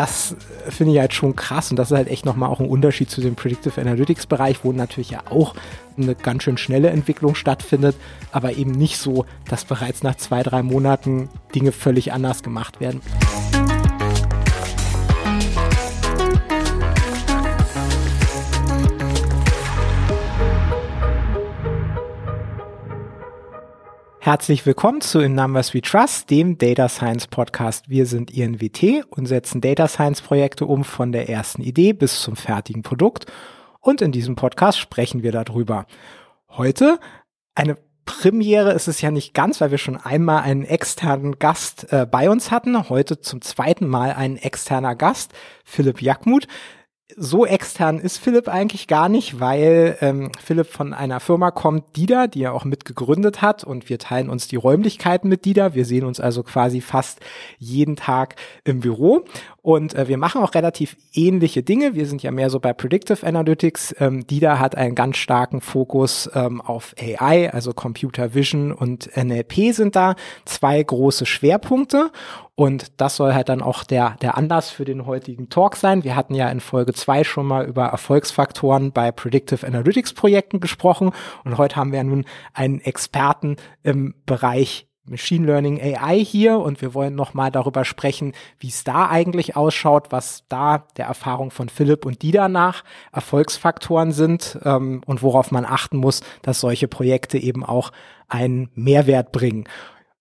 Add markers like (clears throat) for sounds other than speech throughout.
das finde ich halt schon krass und das ist halt echt nochmal auch ein Unterschied zu dem Predictive Analytics Bereich, wo natürlich ja auch eine ganz schön schnelle Entwicklung stattfindet, aber eben nicht so, dass bereits nach zwei, drei Monaten Dinge völlig anders gemacht werden. Herzlich willkommen zu In Numbers We Trust, dem Data Science Podcast. Wir sind INWT und setzen Data Science Projekte um von der ersten Idee bis zum fertigen Produkt. Und in diesem Podcast sprechen wir darüber. Heute eine Premiere ist es ja nicht ganz, weil wir schon einmal einen externen Gast äh, bei uns hatten. Heute zum zweiten Mal ein externer Gast, Philipp Jackmuth so extern ist Philipp eigentlich gar nicht, weil ähm, Philipp von einer Firma kommt, Dida, die er auch mitgegründet hat und wir teilen uns die Räumlichkeiten mit Dida. Wir sehen uns also quasi fast jeden Tag im Büro und äh, wir machen auch relativ ähnliche Dinge. Wir sind ja mehr so bei Predictive Analytics. Ähm, Dida hat einen ganz starken Fokus ähm, auf AI, also Computer Vision und NLP sind da zwei große Schwerpunkte. Und das soll halt dann auch der, der Anlass für den heutigen Talk sein. Wir hatten ja in Folge zwei schon mal über Erfolgsfaktoren bei Predictive Analytics Projekten gesprochen. Und heute haben wir nun einen Experten im Bereich Machine Learning AI hier und wir wollen nochmal darüber sprechen, wie es da eigentlich ausschaut, was da der Erfahrung von Philipp und Dida nach Erfolgsfaktoren sind ähm, und worauf man achten muss, dass solche Projekte eben auch einen Mehrwert bringen.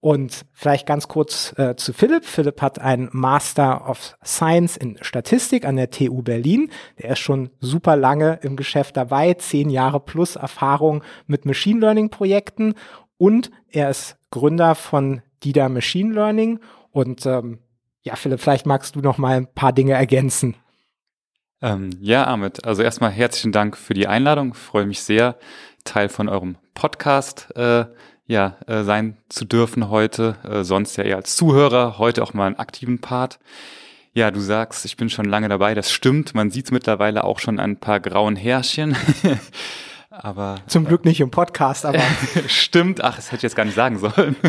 Und vielleicht ganz kurz äh, zu Philipp. Philipp hat einen Master of Science in Statistik an der TU Berlin. Der ist schon super lange im Geschäft dabei, zehn Jahre plus Erfahrung mit Machine Learning Projekten und er ist Gründer von Dida Machine Learning. Und ähm, ja, Philipp, vielleicht magst du noch mal ein paar Dinge ergänzen. Ähm, ja, Ahmed, also erstmal herzlichen Dank für die Einladung. Ich freue mich sehr, Teil von eurem Podcast äh, ja, äh, sein zu dürfen heute. Äh, sonst ja eher als Zuhörer, heute auch mal einen aktiven Part. Ja, du sagst, ich bin schon lange dabei. Das stimmt. Man sieht mittlerweile auch schon ein paar grauen Härchen. (laughs) aber zum Glück nicht im Podcast, aber (laughs) stimmt. Ach, das hätte ich jetzt gar nicht sagen sollen. (laughs)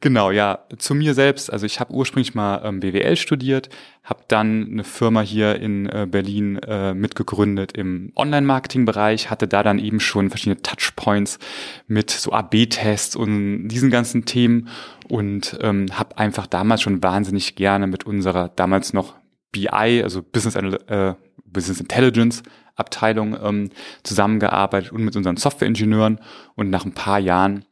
Genau, ja. Zu mir selbst, also ich habe ursprünglich mal ähm, BWL studiert, habe dann eine Firma hier in äh, Berlin äh, mitgegründet im Online-Marketing-Bereich, hatte da dann eben schon verschiedene Touchpoints mit so AB-Tests und diesen ganzen Themen und ähm, habe einfach damals schon wahnsinnig gerne mit unserer damals noch BI, also Business, äh, Business Intelligence Abteilung ähm, zusammengearbeitet und mit unseren Softwareingenieuren und nach ein paar Jahren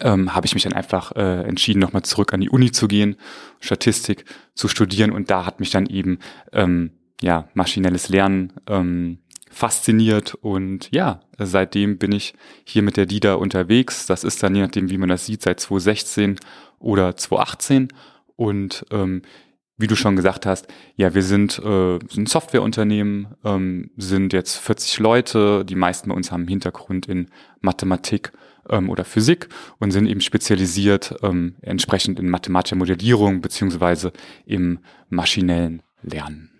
ähm, habe ich mich dann einfach äh, entschieden, nochmal zurück an die Uni zu gehen, Statistik zu studieren. Und da hat mich dann eben ähm, ja maschinelles Lernen ähm, fasziniert. Und ja, seitdem bin ich hier mit der DIDA unterwegs. Das ist dann je nachdem, wie man das sieht, seit 2016 oder 2018 und ähm, wie du schon gesagt hast, ja, wir sind, äh, sind Softwareunternehmen, ähm, sind jetzt 40 Leute, die meisten bei uns haben Hintergrund in Mathematik ähm, oder Physik und sind eben spezialisiert ähm, entsprechend in mathematischer Modellierung beziehungsweise im maschinellen Lernen.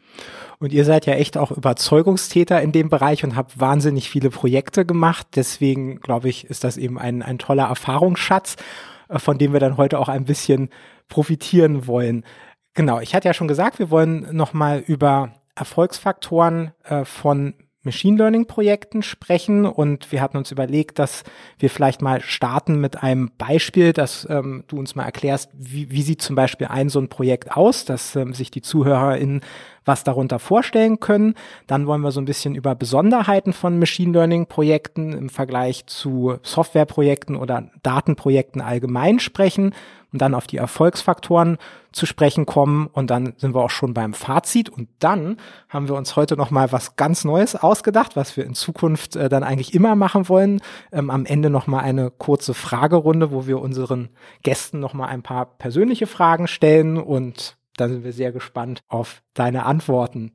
Und ihr seid ja echt auch Überzeugungstäter in dem Bereich und habt wahnsinnig viele Projekte gemacht. Deswegen glaube ich, ist das eben ein, ein toller Erfahrungsschatz, äh, von dem wir dann heute auch ein bisschen profitieren wollen. Genau, ich hatte ja schon gesagt, wir wollen nochmal über Erfolgsfaktoren äh, von Machine Learning Projekten sprechen und wir hatten uns überlegt, dass wir vielleicht mal starten mit einem Beispiel, dass ähm, du uns mal erklärst, wie, wie sieht zum Beispiel ein so ein Projekt aus, dass ähm, sich die ZuhörerInnen was darunter vorstellen können. Dann wollen wir so ein bisschen über Besonderheiten von Machine Learning Projekten im Vergleich zu Softwareprojekten oder Datenprojekten allgemein sprechen und dann auf die Erfolgsfaktoren zu sprechen kommen und dann sind wir auch schon beim Fazit und dann haben wir uns heute noch mal was ganz Neues ausgedacht, was wir in Zukunft äh, dann eigentlich immer machen wollen. Ähm, am Ende noch mal eine kurze Fragerunde, wo wir unseren Gästen noch mal ein paar persönliche Fragen stellen und dann sind wir sehr gespannt auf deine Antworten.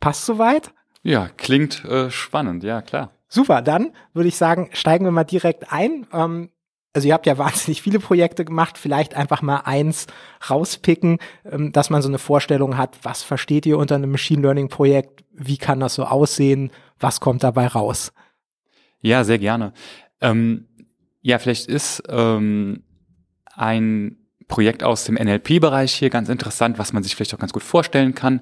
Passt soweit? Ja, klingt äh, spannend, ja klar. Super, dann würde ich sagen, steigen wir mal direkt ein. Ähm, also ihr habt ja (laughs) wahnsinnig viele Projekte gemacht, vielleicht einfach mal eins rauspicken, ähm, dass man so eine Vorstellung hat, was versteht ihr unter einem Machine Learning Projekt, wie kann das so aussehen, was kommt dabei raus? Ja, sehr gerne. Ähm, ja, vielleicht ist ähm, ein Projekt aus dem NLP-Bereich hier, ganz interessant, was man sich vielleicht auch ganz gut vorstellen kann.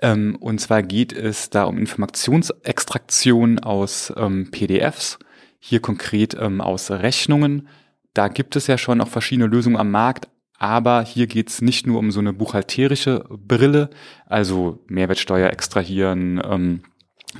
Ähm, und zwar geht es da um Informationsextraktion aus ähm, PDFs, hier konkret ähm, aus Rechnungen. Da gibt es ja schon auch verschiedene Lösungen am Markt, aber hier geht es nicht nur um so eine buchhalterische Brille, also Mehrwertsteuer extrahieren, ähm,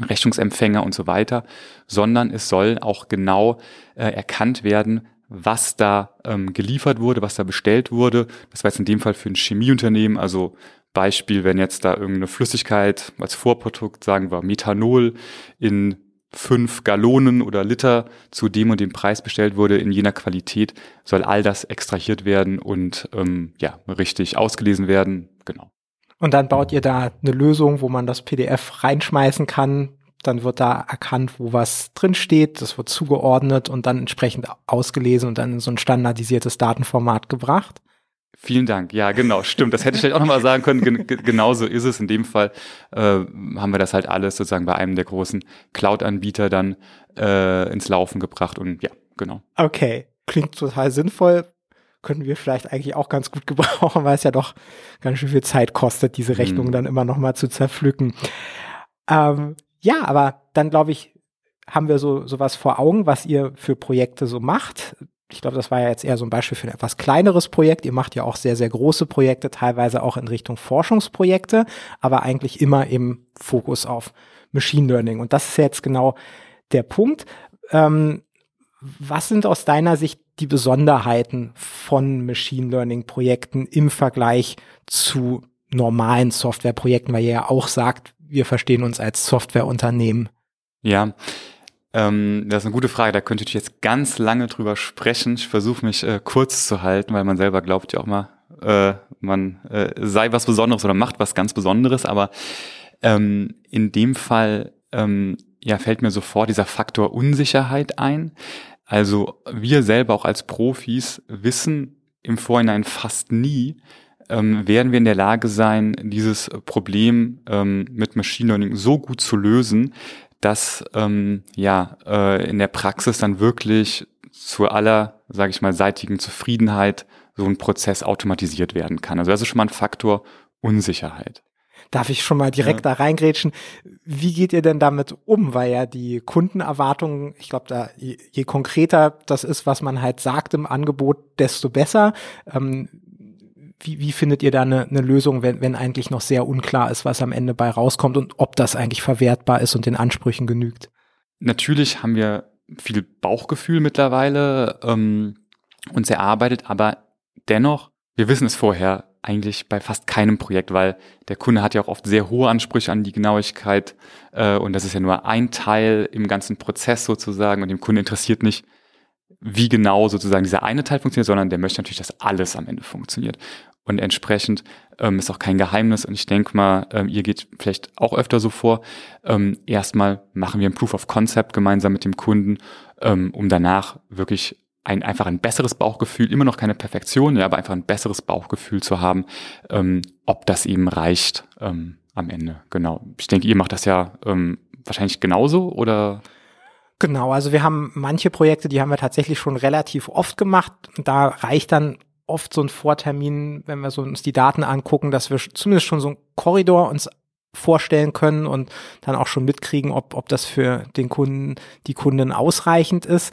Rechnungsempfänger und so weiter, sondern es soll auch genau äh, erkannt werden, was da ähm, geliefert wurde, was da bestellt wurde. Das war jetzt in dem Fall für ein Chemieunternehmen, also Beispiel, wenn jetzt da irgendeine Flüssigkeit als Vorprodukt, sagen wir Methanol, in fünf Gallonen oder Liter zu dem und dem Preis bestellt wurde, in jener Qualität, soll all das extrahiert werden und ähm, ja, richtig ausgelesen werden. Genau. Und dann baut ihr da eine Lösung, wo man das PDF reinschmeißen kann. Dann wird da erkannt, wo was drin steht. Das wird zugeordnet und dann entsprechend ausgelesen und dann in so ein standardisiertes Datenformat gebracht. Vielen Dank. Ja, genau, stimmt. Das hätte ich vielleicht auch nochmal sagen können. Gen genauso ist es. In dem Fall äh, haben wir das halt alles sozusagen bei einem der großen Cloud-Anbieter dann äh, ins Laufen gebracht und ja, genau. Okay, klingt total sinnvoll. Können wir vielleicht eigentlich auch ganz gut (laughs) gebrauchen, weil es ja doch ganz schön viel Zeit kostet, diese Rechnungen hm. dann immer nochmal zu zerpflücken. Ähm, ja, aber dann glaube ich, haben wir so sowas vor Augen, was ihr für Projekte so macht ich glaube, das war ja jetzt eher so ein Beispiel für ein etwas kleineres Projekt. Ihr macht ja auch sehr, sehr große Projekte, teilweise auch in Richtung Forschungsprojekte, aber eigentlich immer im Fokus auf Machine Learning. Und das ist jetzt genau der Punkt. Ähm, was sind aus deiner Sicht die Besonderheiten von Machine Learning Projekten im Vergleich zu normalen Softwareprojekten, weil ihr ja auch sagt, wir verstehen uns als Softwareunternehmen? Ja, ähm, das ist eine gute Frage, da könnte ich jetzt ganz lange drüber sprechen. Ich versuche mich äh, kurz zu halten, weil man selber glaubt ja auch mal, äh, man äh, sei was Besonderes oder macht was ganz Besonderes, aber ähm, in dem Fall ähm, ja, fällt mir sofort dieser Faktor Unsicherheit ein. Also wir selber auch als Profis wissen im Vorhinein fast nie, ähm, werden wir in der Lage sein, dieses Problem ähm, mit Machine Learning so gut zu lösen, dass ähm, ja äh, in der Praxis dann wirklich zu aller, sage ich mal, seitigen Zufriedenheit so ein Prozess automatisiert werden kann. Also das ist schon mal ein Faktor Unsicherheit. Darf ich schon mal direkt ja. da reingrätschen? Wie geht ihr denn damit um? Weil ja die Kundenerwartungen, ich glaube, da je, je, konkreter das ist, was man halt sagt im Angebot, desto besser. Ähm, wie, wie findet ihr da eine, eine Lösung, wenn, wenn eigentlich noch sehr unklar ist, was am Ende bei rauskommt und ob das eigentlich verwertbar ist und den Ansprüchen genügt? Natürlich haben wir viel Bauchgefühl mittlerweile ähm, uns erarbeitet, aber dennoch, wir wissen es vorher eigentlich bei fast keinem Projekt, weil der Kunde hat ja auch oft sehr hohe Ansprüche an die Genauigkeit äh, und das ist ja nur ein Teil im ganzen Prozess sozusagen und dem Kunde interessiert nicht, wie genau sozusagen dieser eine Teil funktioniert, sondern der möchte natürlich, dass alles am Ende funktioniert. Und entsprechend ähm, ist auch kein Geheimnis. Und ich denke mal, ähm, ihr geht vielleicht auch öfter so vor. Ähm, erstmal machen wir ein Proof of Concept gemeinsam mit dem Kunden, ähm, um danach wirklich ein, einfach ein besseres Bauchgefühl, immer noch keine Perfektion, ja, aber einfach ein besseres Bauchgefühl zu haben, ähm, ob das eben reicht ähm, am Ende. Genau. Ich denke, ihr macht das ja ähm, wahrscheinlich genauso oder? Genau, also wir haben manche Projekte, die haben wir tatsächlich schon relativ oft gemacht. Da reicht dann oft so ein Vortermin, wenn wir so uns die Daten angucken, dass wir zumindest schon so einen Korridor uns vorstellen können und dann auch schon mitkriegen, ob, ob das für den Kunden, die Kunden ausreichend ist.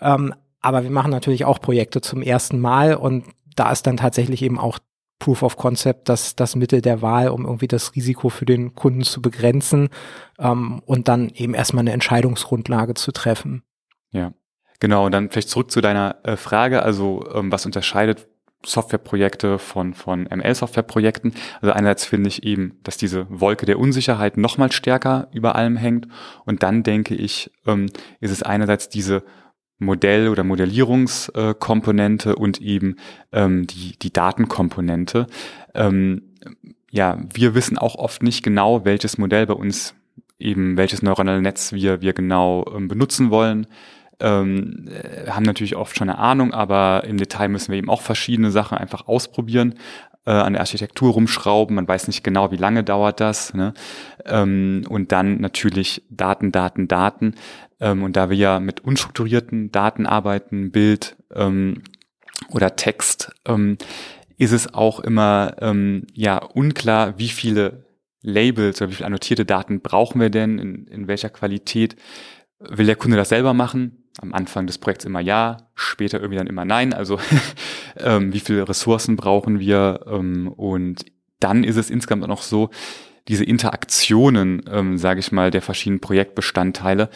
Ähm, aber wir machen natürlich auch Projekte zum ersten Mal und da ist dann tatsächlich eben auch Proof of Concept das, das Mittel der Wahl, um irgendwie das Risiko für den Kunden zu begrenzen ähm, und dann eben erstmal eine Entscheidungsgrundlage zu treffen. Ja, genau. Und dann vielleicht zurück zu deiner äh, Frage. Also ähm, was unterscheidet Softwareprojekte von, von ML-Softwareprojekten. Also einerseits finde ich eben, dass diese Wolke der Unsicherheit noch mal stärker über allem hängt. Und dann denke ich, ähm, ist es einerseits diese Modell- oder Modellierungskomponente und eben ähm, die, die Datenkomponente. Ähm, ja, wir wissen auch oft nicht genau, welches Modell bei uns eben, welches neuronale Netz wir, wir genau ähm, benutzen wollen. Ähm, äh, haben natürlich oft schon eine Ahnung, aber im Detail müssen wir eben auch verschiedene Sachen einfach ausprobieren, äh, an der Architektur rumschrauben. Man weiß nicht genau, wie lange dauert das. Ne? Ähm, und dann natürlich Daten, Daten, Daten. Ähm, und da wir ja mit unstrukturierten Daten arbeiten, Bild ähm, oder Text, ähm, ist es auch immer ähm, ja unklar, wie viele Labels oder wie viele annotierte Daten brauchen wir denn, in, in welcher Qualität. Will der Kunde das selber machen? Am Anfang des Projekts immer ja, später irgendwie dann immer nein. Also (laughs) ähm, wie viele Ressourcen brauchen wir? Ähm, und dann ist es insgesamt auch noch so, diese Interaktionen, ähm, sage ich mal, der verschiedenen Projektbestandteile,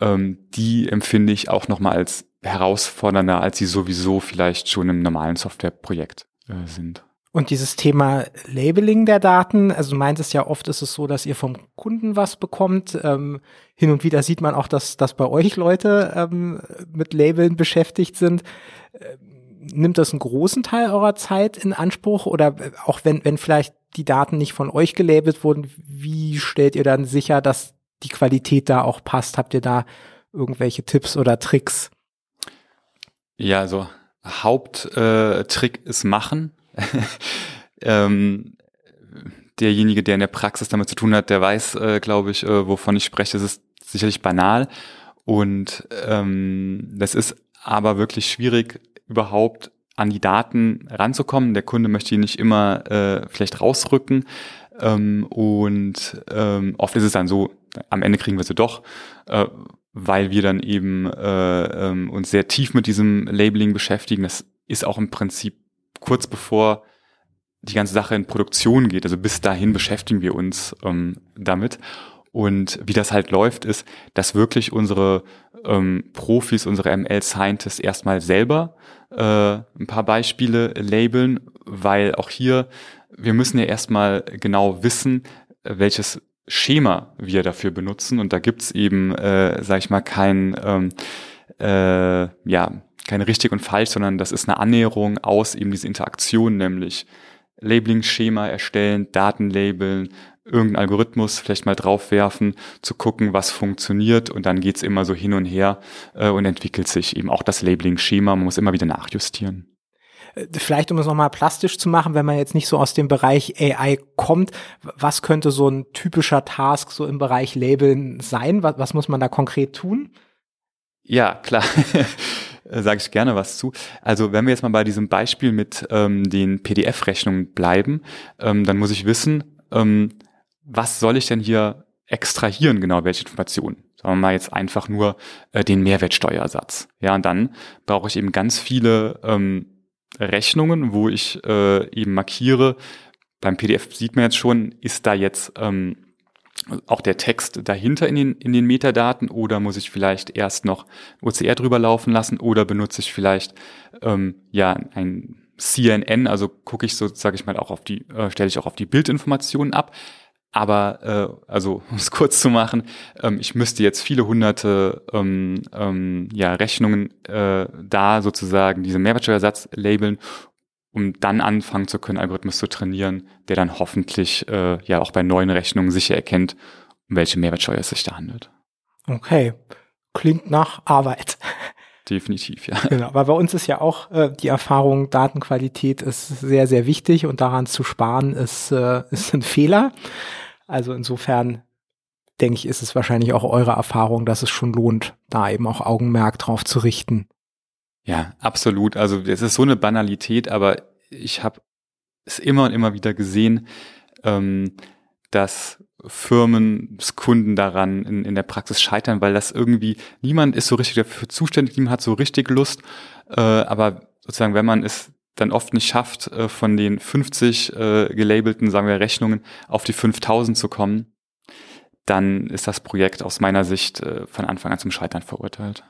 ähm, die empfinde ich auch nochmal als herausfordernder, als sie sowieso vielleicht schon im normalen Softwareprojekt äh, sind. Und dieses Thema Labeling der Daten, also du meintest ja oft ist es so, dass ihr vom Kunden was bekommt. Ähm, hin und wieder sieht man auch, dass, dass bei euch Leute ähm, mit Labeln beschäftigt sind. Ähm, nimmt das einen großen Teil eurer Zeit in Anspruch? Oder äh, auch wenn, wenn vielleicht die Daten nicht von euch gelabelt wurden, wie stellt ihr dann sicher, dass die Qualität da auch passt? Habt ihr da irgendwelche Tipps oder Tricks? Ja, also Haupttrick äh, ist machen. (laughs) ähm, derjenige, der in der Praxis damit zu tun hat, der weiß, äh, glaube ich, äh, wovon ich spreche. Es ist sicherlich banal und ähm, das ist aber wirklich schwierig, überhaupt an die Daten ranzukommen. Der Kunde möchte die nicht immer äh, vielleicht rausrücken. Ähm, und ähm, oft ist es dann so, am Ende kriegen wir sie doch, äh, weil wir dann eben äh, ähm, uns sehr tief mit diesem Labeling beschäftigen. Das ist auch im Prinzip kurz bevor die ganze Sache in Produktion geht. Also bis dahin beschäftigen wir uns ähm, damit. Und wie das halt läuft, ist, dass wirklich unsere ähm, Profis, unsere ML-Scientists erstmal selber äh, ein paar Beispiele labeln, weil auch hier, wir müssen ja erstmal genau wissen, welches Schema wir dafür benutzen. Und da gibt's eben, äh, sag ich mal, kein, ähm, äh, ja, keine richtig und falsch, sondern das ist eine Annäherung aus eben diese Interaktion, nämlich Labeling-Schema erstellen, Daten labeln, irgendeinen Algorithmus vielleicht mal draufwerfen, zu gucken, was funktioniert und dann geht's immer so hin und her äh, und entwickelt sich eben auch das Labeling-Schema. Man muss immer wieder nachjustieren. Äh, vielleicht, um es nochmal plastisch zu machen, wenn man jetzt nicht so aus dem Bereich AI kommt, was könnte so ein typischer Task so im Bereich Labeln sein? Was, was muss man da konkret tun? Ja, klar. (laughs) Sage ich gerne was zu. Also wenn wir jetzt mal bei diesem Beispiel mit ähm, den PDF-Rechnungen bleiben, ähm, dann muss ich wissen, ähm, was soll ich denn hier extrahieren, genau welche Informationen? Sagen wir mal jetzt einfach nur äh, den Mehrwertsteuersatz. Ja, und dann brauche ich eben ganz viele ähm, Rechnungen, wo ich äh, eben markiere, beim PDF sieht man jetzt schon, ist da jetzt ähm, auch der Text dahinter in den, in den Metadaten oder muss ich vielleicht erst noch OCR drüber laufen lassen oder benutze ich vielleicht ähm, ja ein CNN, also gucke ich so, sage ich mal, auch auf die, äh, stelle ich auch auf die Bildinformationen ab. Aber äh, also (laughs) um es kurz zu machen, ähm, ich müsste jetzt viele hunderte ähm, ähm, ja, Rechnungen äh, da sozusagen diese Mehrwertsteuersatz labeln, um dann anfangen zu können, Algorithmus zu trainieren, der dann hoffentlich äh, ja auch bei neuen Rechnungen sicher erkennt, um welche Mehrwertsteuer es sich da handelt. Okay, klingt nach Arbeit. (laughs) Definitiv, ja. Genau, aber bei uns ist ja auch äh, die Erfahrung, Datenqualität ist sehr, sehr wichtig und daran zu sparen ist, äh, ist ein Fehler. Also insofern denke ich, ist es wahrscheinlich auch eure Erfahrung, dass es schon lohnt, da eben auch Augenmerk drauf zu richten. Ja, absolut. Also es ist so eine Banalität, aber ich habe es immer und immer wieder gesehen, ähm, dass Firmen, Kunden daran in, in der Praxis scheitern, weil das irgendwie, niemand ist so richtig dafür zuständig, niemand hat so richtig Lust, äh, aber sozusagen, wenn man es dann oft nicht schafft, äh, von den 50 äh, gelabelten, sagen wir, Rechnungen auf die 5000 zu kommen, dann ist das Projekt aus meiner Sicht äh, von Anfang an zum Scheitern verurteilt.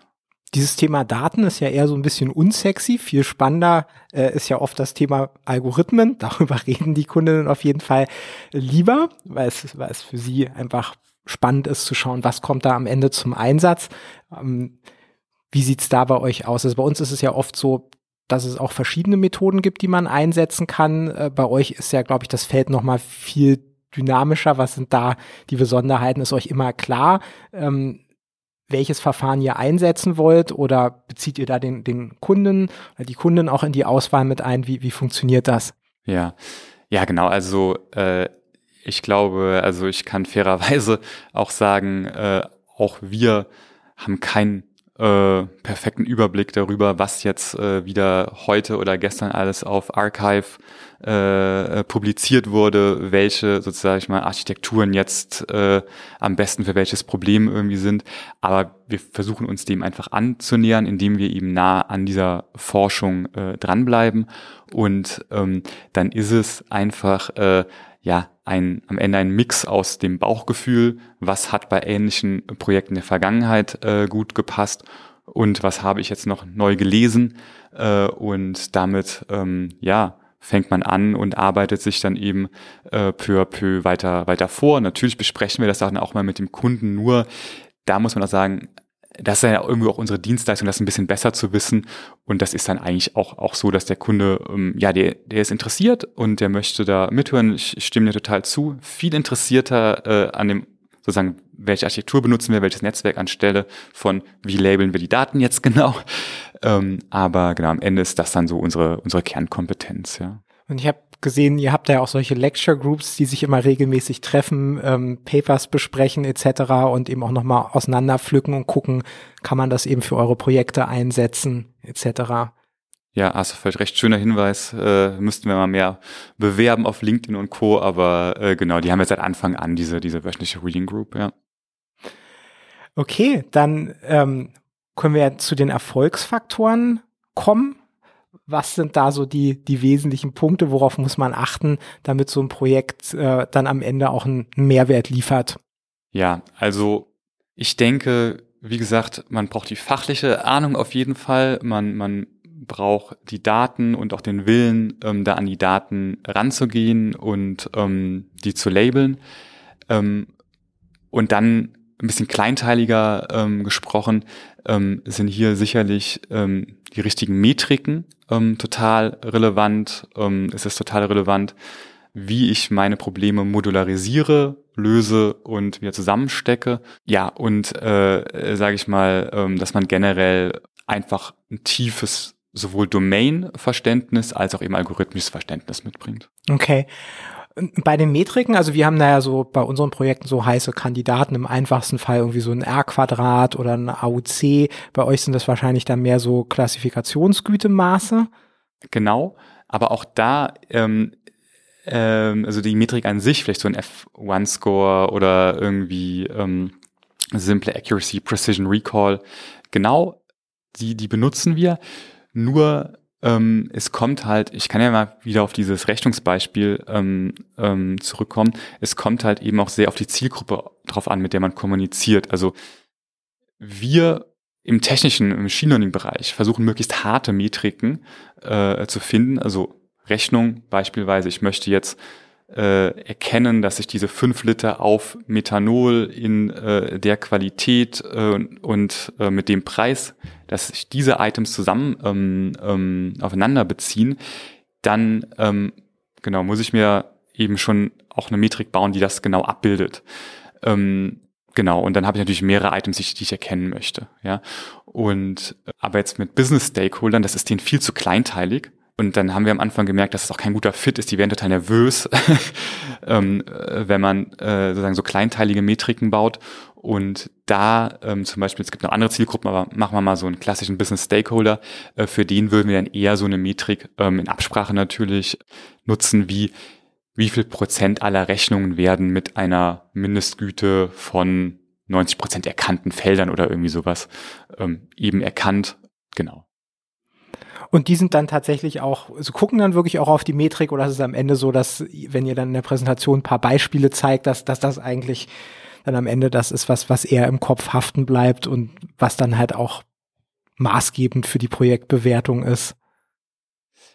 Dieses Thema Daten ist ja eher so ein bisschen unsexy. Viel spannender äh, ist ja oft das Thema Algorithmen. (laughs) Darüber reden die Kundinnen auf jeden Fall lieber, weil es, weil es für sie einfach spannend ist zu schauen, was kommt da am Ende zum Einsatz. Ähm, wie sieht's da bei euch aus? Also bei uns ist es ja oft so, dass es auch verschiedene Methoden gibt, die man einsetzen kann. Äh, bei euch ist ja, glaube ich, das Feld noch mal viel dynamischer. Was sind da die Besonderheiten? Ist euch immer klar? Ähm, welches Verfahren ihr einsetzen wollt oder bezieht ihr da den, den Kunden oder die Kunden auch in die Auswahl mit ein? Wie, wie funktioniert das? Ja, ja, genau. Also äh, ich glaube, also ich kann fairerweise (laughs) auch sagen, äh, auch wir haben kein äh, perfekten Überblick darüber, was jetzt äh, wieder heute oder gestern alles auf Archive äh, äh, publiziert wurde, welche sozusagen ich mal Architekturen jetzt äh, am besten für welches Problem irgendwie sind. Aber wir versuchen uns dem einfach anzunähern, indem wir eben nah an dieser Forschung äh, dranbleiben. Und ähm, dann ist es einfach äh, ja ein, am Ende ein Mix aus dem Bauchgefühl, was hat bei ähnlichen Projekten der Vergangenheit äh, gut gepasst und was habe ich jetzt noch neu gelesen äh, und damit ähm, ja fängt man an und arbeitet sich dann eben äh, peu à peu weiter weiter vor. Natürlich besprechen wir das dann auch mal mit dem Kunden. Nur da muss man auch sagen, das ist ja irgendwie auch unsere Dienstleistung, das ein bisschen besser zu wissen. Und das ist dann eigentlich auch, auch so, dass der Kunde, ähm, ja, der, der ist interessiert und der möchte da mithören. Ich stimme dir total zu. Viel interessierter äh, an dem, sozusagen, welche Architektur benutzen wir, welches Netzwerk anstelle von, wie labeln wir die Daten jetzt (laughs) genau. Ähm, aber genau, am Ende ist das dann so unsere, unsere Kernkompetenz, ja. Und ich habe gesehen, ihr habt ja auch solche Lecture Groups, die sich immer regelmäßig treffen, ähm, Papers besprechen etc. und eben auch nochmal auseinanderpflücken und gucken, kann man das eben für eure Projekte einsetzen etc. Ja, hast du vielleicht recht schöner Hinweis. Äh, müssten wir mal mehr bewerben auf LinkedIn und Co. Aber äh, genau, die haben jetzt seit Anfang an diese, diese wöchentliche Reading Group, ja. Okay, dann ähm, können wir zu den Erfolgsfaktoren kommen was sind da so die, die wesentlichen Punkte, worauf muss man achten, damit so ein Projekt äh, dann am Ende auch einen Mehrwert liefert? Ja, also ich denke, wie gesagt, man braucht die fachliche Ahnung auf jeden Fall. Man, man braucht die Daten und auch den Willen, ähm, da an die Daten ranzugehen und ähm, die zu labeln. Ähm, und dann ein bisschen kleinteiliger ähm, gesprochen, ähm, sind hier sicherlich ähm, die richtigen Metriken ähm, total relevant. Ähm, es ist total relevant, wie ich meine Probleme modularisiere, löse und wieder zusammenstecke. Ja, und äh, sage ich mal, ähm, dass man generell einfach ein tiefes sowohl Domain-Verständnis als auch eben algorithmisches Verständnis mitbringt. Okay. Bei den Metriken, also wir haben da ja so bei unseren Projekten so heiße Kandidaten, im einfachsten Fall irgendwie so ein R-Quadrat oder ein AUC. Bei euch sind das wahrscheinlich dann mehr so Klassifikationsgütemaße. Genau, aber auch da, ähm, ähm, also die Metrik an sich, vielleicht so ein F1-Score oder irgendwie ähm, simple Accuracy, Precision Recall, genau, die, die benutzen wir. Nur ähm, es kommt halt, ich kann ja mal wieder auf dieses Rechnungsbeispiel ähm, ähm, zurückkommen, es kommt halt eben auch sehr auf die Zielgruppe drauf an, mit der man kommuniziert. Also wir im technischen, im Machine Learning-Bereich versuchen möglichst harte Metriken äh, zu finden. Also Rechnung beispielsweise, ich möchte jetzt äh, erkennen, dass ich diese fünf Liter auf Methanol in äh, der Qualität äh, und äh, mit dem Preis, dass sich diese Items zusammen ähm, ähm, aufeinander beziehen, dann ähm, genau muss ich mir eben schon auch eine Metrik bauen, die das genau abbildet. Ähm, genau, und dann habe ich natürlich mehrere Items, die ich, die ich erkennen möchte. Ja, und aber jetzt mit Business Stakeholdern, das ist denen viel zu kleinteilig und dann haben wir am Anfang gemerkt, dass es auch kein guter Fit ist. Die werden total nervös, (laughs) ähm, äh, wenn man äh, sozusagen so kleinteilige Metriken baut. Und da ähm, zum Beispiel, es gibt noch andere Zielgruppen, aber machen wir mal so einen klassischen Business Stakeholder. Äh, für den würden wir dann eher so eine Metrik ähm, in Absprache natürlich nutzen, wie wie viel Prozent aller Rechnungen werden mit einer Mindestgüte von 90 Prozent erkannten Feldern oder irgendwie sowas ähm, eben erkannt. Genau. Und die sind dann tatsächlich auch, also gucken dann wirklich auch auf die Metrik oder ist es am Ende so, dass, wenn ihr dann in der Präsentation ein paar Beispiele zeigt, dass, dass das eigentlich dann am Ende das ist, was, was eher im Kopf haften bleibt und was dann halt auch maßgebend für die Projektbewertung ist.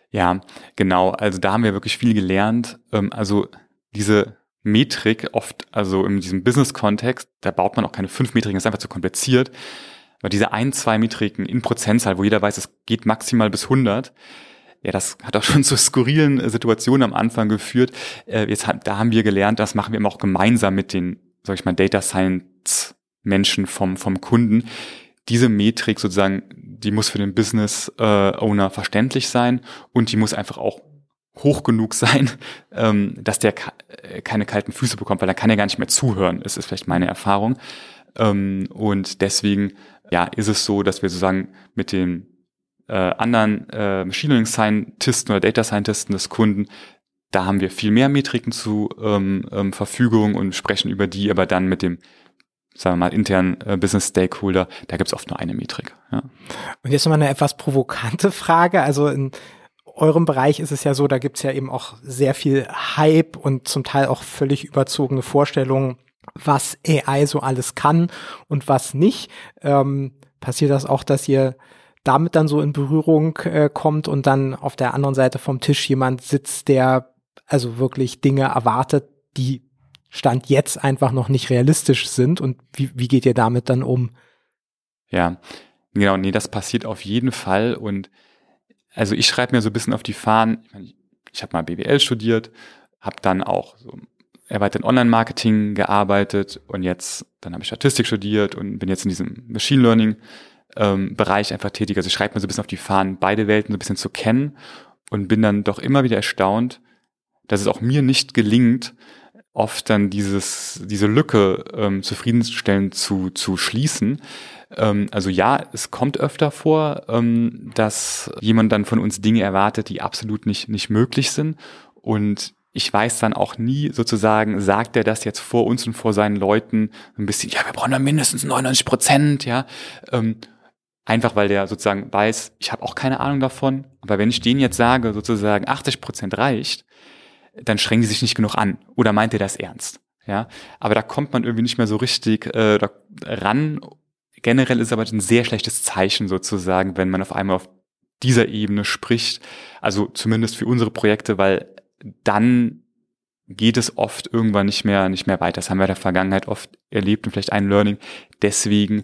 Ja, genau. Also da haben wir wirklich viel gelernt. Ähm, also diese Metrik oft, also in diesem Business-Kontext, da baut man auch keine fünf das ist einfach zu kompliziert. Weil diese ein, zwei Metriken in Prozentzahl, wo jeder weiß, es geht maximal bis 100, ja, das hat auch schon zu skurrilen äh, Situationen am Anfang geführt. Äh, jetzt hat, da haben wir gelernt, das machen wir immer auch gemeinsam mit den, sag ich mal, Data Science Menschen vom, vom Kunden. Diese Metrik sozusagen, die muss für den Business äh, Owner verständlich sein und die muss einfach auch hoch genug sein, (laughs) ähm, dass der äh, keine kalten Füße bekommt, weil dann kann er gar nicht mehr zuhören. Das ist vielleicht meine Erfahrung. Ähm, und deswegen ja, ist es so, dass wir sozusagen mit den äh, anderen äh, Machine Learning Scientisten oder Data Scientisten des Kunden, da haben wir viel mehr Metriken zu ähm, ähm, Verfügung und sprechen über die, aber dann mit dem sagen wir mal, internen äh, Business Stakeholder, da gibt's oft nur eine Metrik. Ja. Und jetzt nochmal eine etwas provokante Frage. Also in eurem Bereich ist es ja so, da gibt's ja eben auch sehr viel Hype und zum Teil auch völlig überzogene Vorstellungen, was AI so alles kann und was nicht. Ähm, passiert das auch, dass ihr damit dann so in Berührung äh, kommt und dann auf der anderen Seite vom Tisch jemand sitzt, der also wirklich Dinge erwartet, die Stand jetzt einfach noch nicht realistisch sind und wie, wie geht ihr damit dann um? Ja, genau, nee, das passiert auf jeden Fall und also ich schreibe mir so ein bisschen auf die Fahnen, ich, mein, ich habe mal BWL studiert, habe dann auch so erweitert Online-Marketing gearbeitet und jetzt, dann habe ich Statistik studiert und bin jetzt in diesem Machine Learning ähm, Bereich einfach tätig. Also ich schreibe mir so ein bisschen auf die Fahnen, beide Welten so ein bisschen zu kennen und bin dann doch immer wieder erstaunt, dass es auch mir nicht gelingt, oft dann dieses, diese Lücke ähm, zufriedenstellend zu, zu schließen. Ähm, also ja, es kommt öfter vor, ähm, dass jemand dann von uns Dinge erwartet, die absolut nicht, nicht möglich sind. Und ich weiß dann auch nie sozusagen, sagt er das jetzt vor uns und vor seinen Leuten ein bisschen, ja, wir brauchen da mindestens 99 Prozent, ja. Ähm, einfach weil der sozusagen weiß, ich habe auch keine Ahnung davon. Aber wenn ich denen jetzt sage, sozusagen 80 Prozent reicht, dann strengen die sich nicht genug an. Oder meint er das ernst? Ja, aber da kommt man irgendwie nicht mehr so richtig äh, ran. Generell ist aber ein sehr schlechtes Zeichen sozusagen, wenn man auf einmal auf dieser Ebene spricht. Also zumindest für unsere Projekte, weil dann geht es oft irgendwann nicht mehr, nicht mehr weiter. Das haben wir in der Vergangenheit oft erlebt und vielleicht ein Learning. Deswegen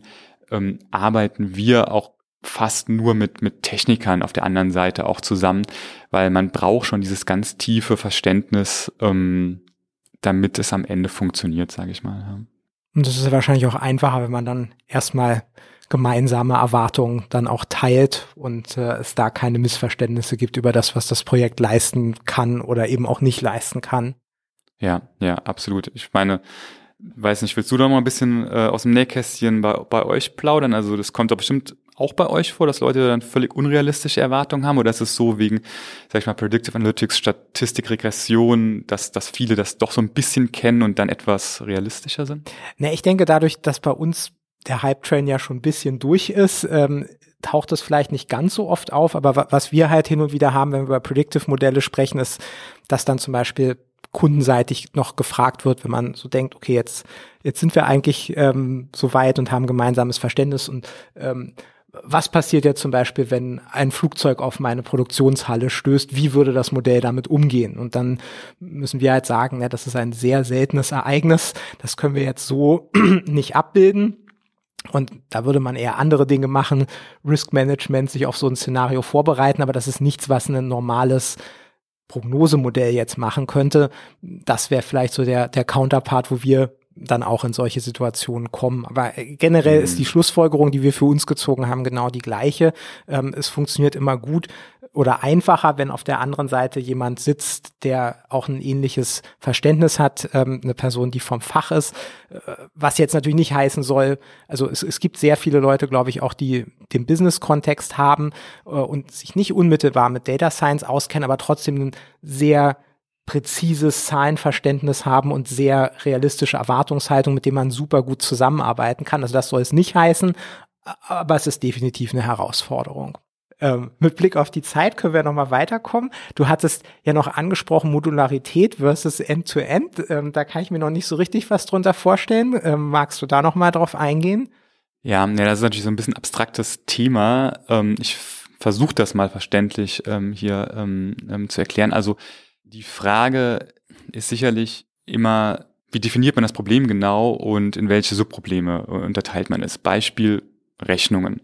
ähm, arbeiten wir auch fast nur mit, mit Technikern auf der anderen Seite auch zusammen, weil man braucht schon dieses ganz tiefe Verständnis, ähm, damit es am Ende funktioniert, sage ich mal. Und das ist wahrscheinlich auch einfacher, wenn man dann erstmal gemeinsame Erwartungen dann auch teilt und äh, es da keine Missverständnisse gibt über das, was das Projekt leisten kann oder eben auch nicht leisten kann. Ja, ja, absolut. Ich meine, weiß nicht, willst du da mal ein bisschen äh, aus dem Nähkästchen bei, bei euch plaudern? Also das kommt doch bestimmt auch bei euch vor, dass Leute dann völlig unrealistische Erwartungen haben? Oder ist es so wegen, sag ich mal, Predictive Analytics, Statistik, Regression, dass, dass viele das doch so ein bisschen kennen und dann etwas realistischer sind? Ne, ich denke dadurch, dass bei uns der Hype-Train ja schon ein bisschen durch ist, ähm, taucht es vielleicht nicht ganz so oft auf, aber was wir halt hin und wieder haben, wenn wir über Predictive-Modelle sprechen, ist, dass dann zum Beispiel kundenseitig noch gefragt wird, wenn man so denkt, okay, jetzt, jetzt sind wir eigentlich ähm, so weit und haben gemeinsames Verständnis und ähm, was passiert jetzt zum Beispiel, wenn ein Flugzeug auf meine Produktionshalle stößt? Wie würde das Modell damit umgehen? Und dann müssen wir halt sagen, ja, das ist ein sehr seltenes Ereignis. Das können wir jetzt so (clears throat) nicht abbilden. Und da würde man eher andere Dinge machen, Risk Management, sich auf so ein Szenario vorbereiten, aber das ist nichts, was ein normales Prognosemodell jetzt machen könnte. Das wäre vielleicht so der, der Counterpart, wo wir dann auch in solche Situationen kommen. Aber generell mhm. ist die Schlussfolgerung, die wir für uns gezogen haben, genau die gleiche. Ähm, es funktioniert immer gut oder einfacher, wenn auf der anderen Seite jemand sitzt, der auch ein ähnliches Verständnis hat, ähm, eine Person, die vom Fach ist, äh, was jetzt natürlich nicht heißen soll, also es, es gibt sehr viele Leute, glaube ich, auch die den Business-Kontext haben äh, und sich nicht unmittelbar mit Data Science auskennen, aber trotzdem ein sehr präzises Zahlenverständnis haben und sehr realistische Erwartungshaltung, mit dem man super gut zusammenarbeiten kann. Also das soll es nicht heißen, aber es ist definitiv eine Herausforderung. Ähm, mit Blick auf die Zeit können wir nochmal weiterkommen. Du hattest ja noch angesprochen Modularität versus End-to-End. -End. Ähm, da kann ich mir noch nicht so richtig was drunter vorstellen. Ähm, magst du da nochmal drauf eingehen? Ja, ja, das ist natürlich so ein bisschen abstraktes Thema. Ähm, ich versuche das mal verständlich ähm, hier ähm, zu erklären. Also die Frage ist sicherlich immer, wie definiert man das Problem genau und in welche Subprobleme unterteilt man es? Beispiel Rechnungen.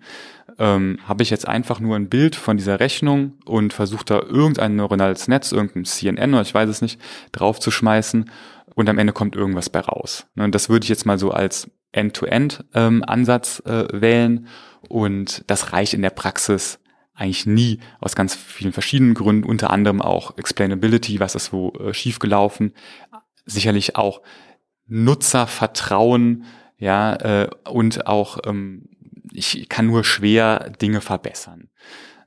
Ähm, Habe ich jetzt einfach nur ein Bild von dieser Rechnung und versuche da irgendein neuronales Netz, irgendein CNN oder ich weiß es nicht, draufzuschmeißen und am Ende kommt irgendwas bei raus. Und ne, das würde ich jetzt mal so als End-to-End-Ansatz ähm, äh, wählen und das reicht in der Praxis eigentlich nie aus ganz vielen verschiedenen Gründen, unter anderem auch Explainability, was ist wo äh, schiefgelaufen, sicherlich auch Nutzervertrauen, ja, äh, und auch ähm, ich kann nur schwer Dinge verbessern.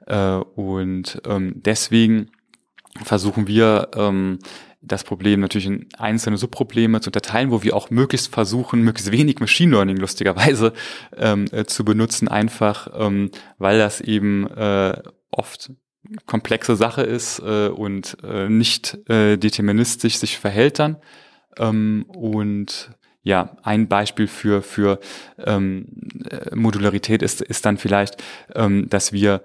Äh, und ähm, deswegen versuchen wir ähm, das Problem natürlich in einzelne Subprobleme zu unterteilen, wo wir auch möglichst versuchen, möglichst wenig Machine Learning lustigerweise ähm, äh, zu benutzen, einfach ähm, weil das eben äh, oft komplexe Sache ist äh, und äh, nicht äh, deterministisch sich verhält dann. Ähm, und ja, ein Beispiel für, für ähm, äh, Modularität ist, ist dann vielleicht, ähm, dass wir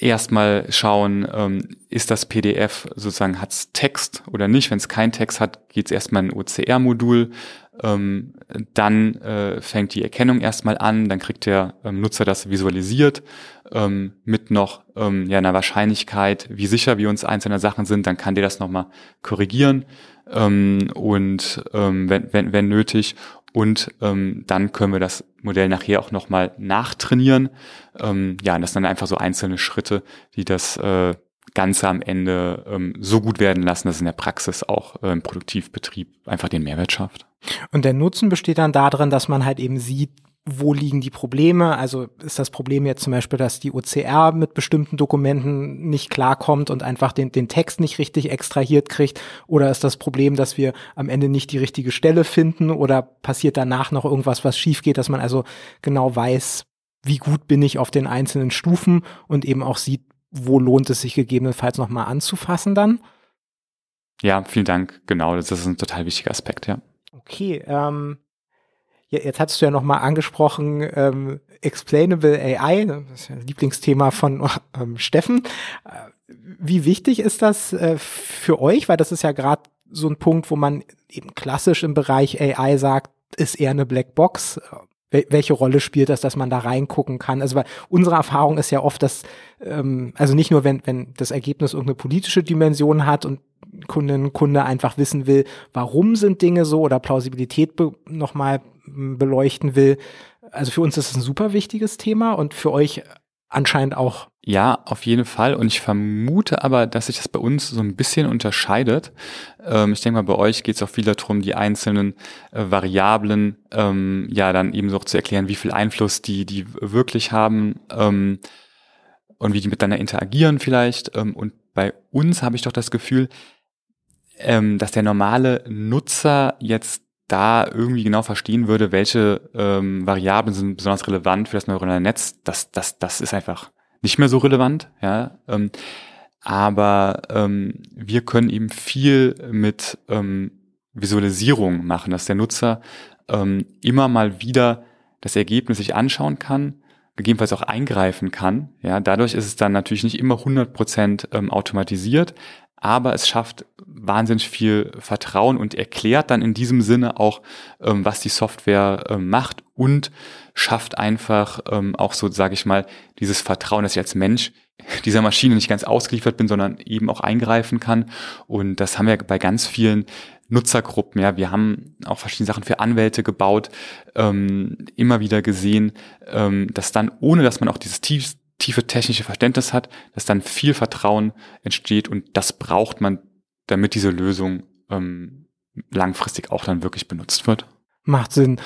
erstmal schauen, ähm, ist das PDF sozusagen, hat's Text oder nicht. Wenn es keinen Text hat, geht's erstmal in ein OCR-Modul. Ähm, dann äh, fängt die Erkennung erstmal an, dann kriegt der ähm, Nutzer das visualisiert ähm, mit noch ähm, ja, einer Wahrscheinlichkeit, wie sicher wir uns einzelne Sachen sind, dann kann der das nochmal korrigieren ähm, und ähm, wenn, wenn, wenn nötig und ähm, dann können wir das Modell nachher auch nochmal nachtrainieren. Ähm, ja, und das sind dann einfach so einzelne Schritte, die das äh, Ganze am Ende ähm, so gut werden lassen, dass in der Praxis auch äh, im Produktivbetrieb einfach den Mehrwert schafft. Und der Nutzen besteht dann darin, dass man halt eben sieht, wo liegen die Probleme? Also ist das Problem jetzt zum Beispiel, dass die OCR mit bestimmten Dokumenten nicht klarkommt und einfach den, den Text nicht richtig extrahiert kriegt? Oder ist das Problem, dass wir am Ende nicht die richtige Stelle finden? Oder passiert danach noch irgendwas, was schief geht, dass man also genau weiß, wie gut bin ich auf den einzelnen Stufen und eben auch sieht, wo lohnt es sich gegebenenfalls nochmal anzufassen dann? Ja, vielen Dank. Genau, das ist ein total wichtiger Aspekt, ja. Okay, ähm, Jetzt hattest du ja noch mal angesprochen, ähm, Explainable AI, das ist ja Lieblingsthema von (laughs) ähm, Steffen. Äh, wie wichtig ist das äh, für euch? Weil das ist ja gerade so ein Punkt, wo man eben klassisch im Bereich AI sagt, ist eher eine Blackbox. Welche Rolle spielt das, dass man da reingucken kann? Also weil unsere Erfahrung ist ja oft, dass ähm, also nicht nur wenn wenn das Ergebnis irgendeine politische Dimension hat und Kundin, Kunde einfach wissen will, warum sind Dinge so oder Plausibilität nochmal beleuchten will. Also für uns ist es ein super wichtiges Thema und für euch anscheinend auch. Ja, auf jeden Fall. Und ich vermute aber, dass sich das bei uns so ein bisschen unterscheidet. Ähm, ich denke mal, bei euch geht es auch viel darum, die einzelnen äh, Variablen ähm, ja dann eben so zu erklären, wie viel Einfluss die, die wirklich haben ähm, und wie die miteinander interagieren vielleicht. Ähm, und bei uns habe ich doch das Gefühl, ähm, dass der normale Nutzer jetzt da irgendwie genau verstehen würde, welche ähm, Variablen sind besonders relevant für das neuronale Netz, das, das, das ist einfach nicht mehr so relevant, ja. Ähm, aber ähm, wir können eben viel mit ähm, Visualisierung machen, dass der Nutzer ähm, immer mal wieder das Ergebnis sich anschauen kann, gegebenenfalls auch eingreifen kann. Ja, dadurch ist es dann natürlich nicht immer 100 Prozent ähm, automatisiert, aber es schafft wahnsinnig viel Vertrauen und erklärt dann in diesem Sinne auch, ähm, was die Software ähm, macht und schafft einfach ähm, auch so, sage ich mal, dieses Vertrauen, dass ich als Mensch (laughs) dieser Maschine nicht ganz ausgeliefert bin, sondern eben auch eingreifen kann. Und das haben wir bei ganz vielen Nutzergruppen, ja, wir haben auch verschiedene Sachen für Anwälte gebaut, ähm, immer wieder gesehen, ähm, dass dann, ohne dass man auch dieses tief, tiefe technische Verständnis hat, dass dann viel Vertrauen entsteht und das braucht man, damit diese Lösung ähm, langfristig auch dann wirklich benutzt wird. Macht Sinn.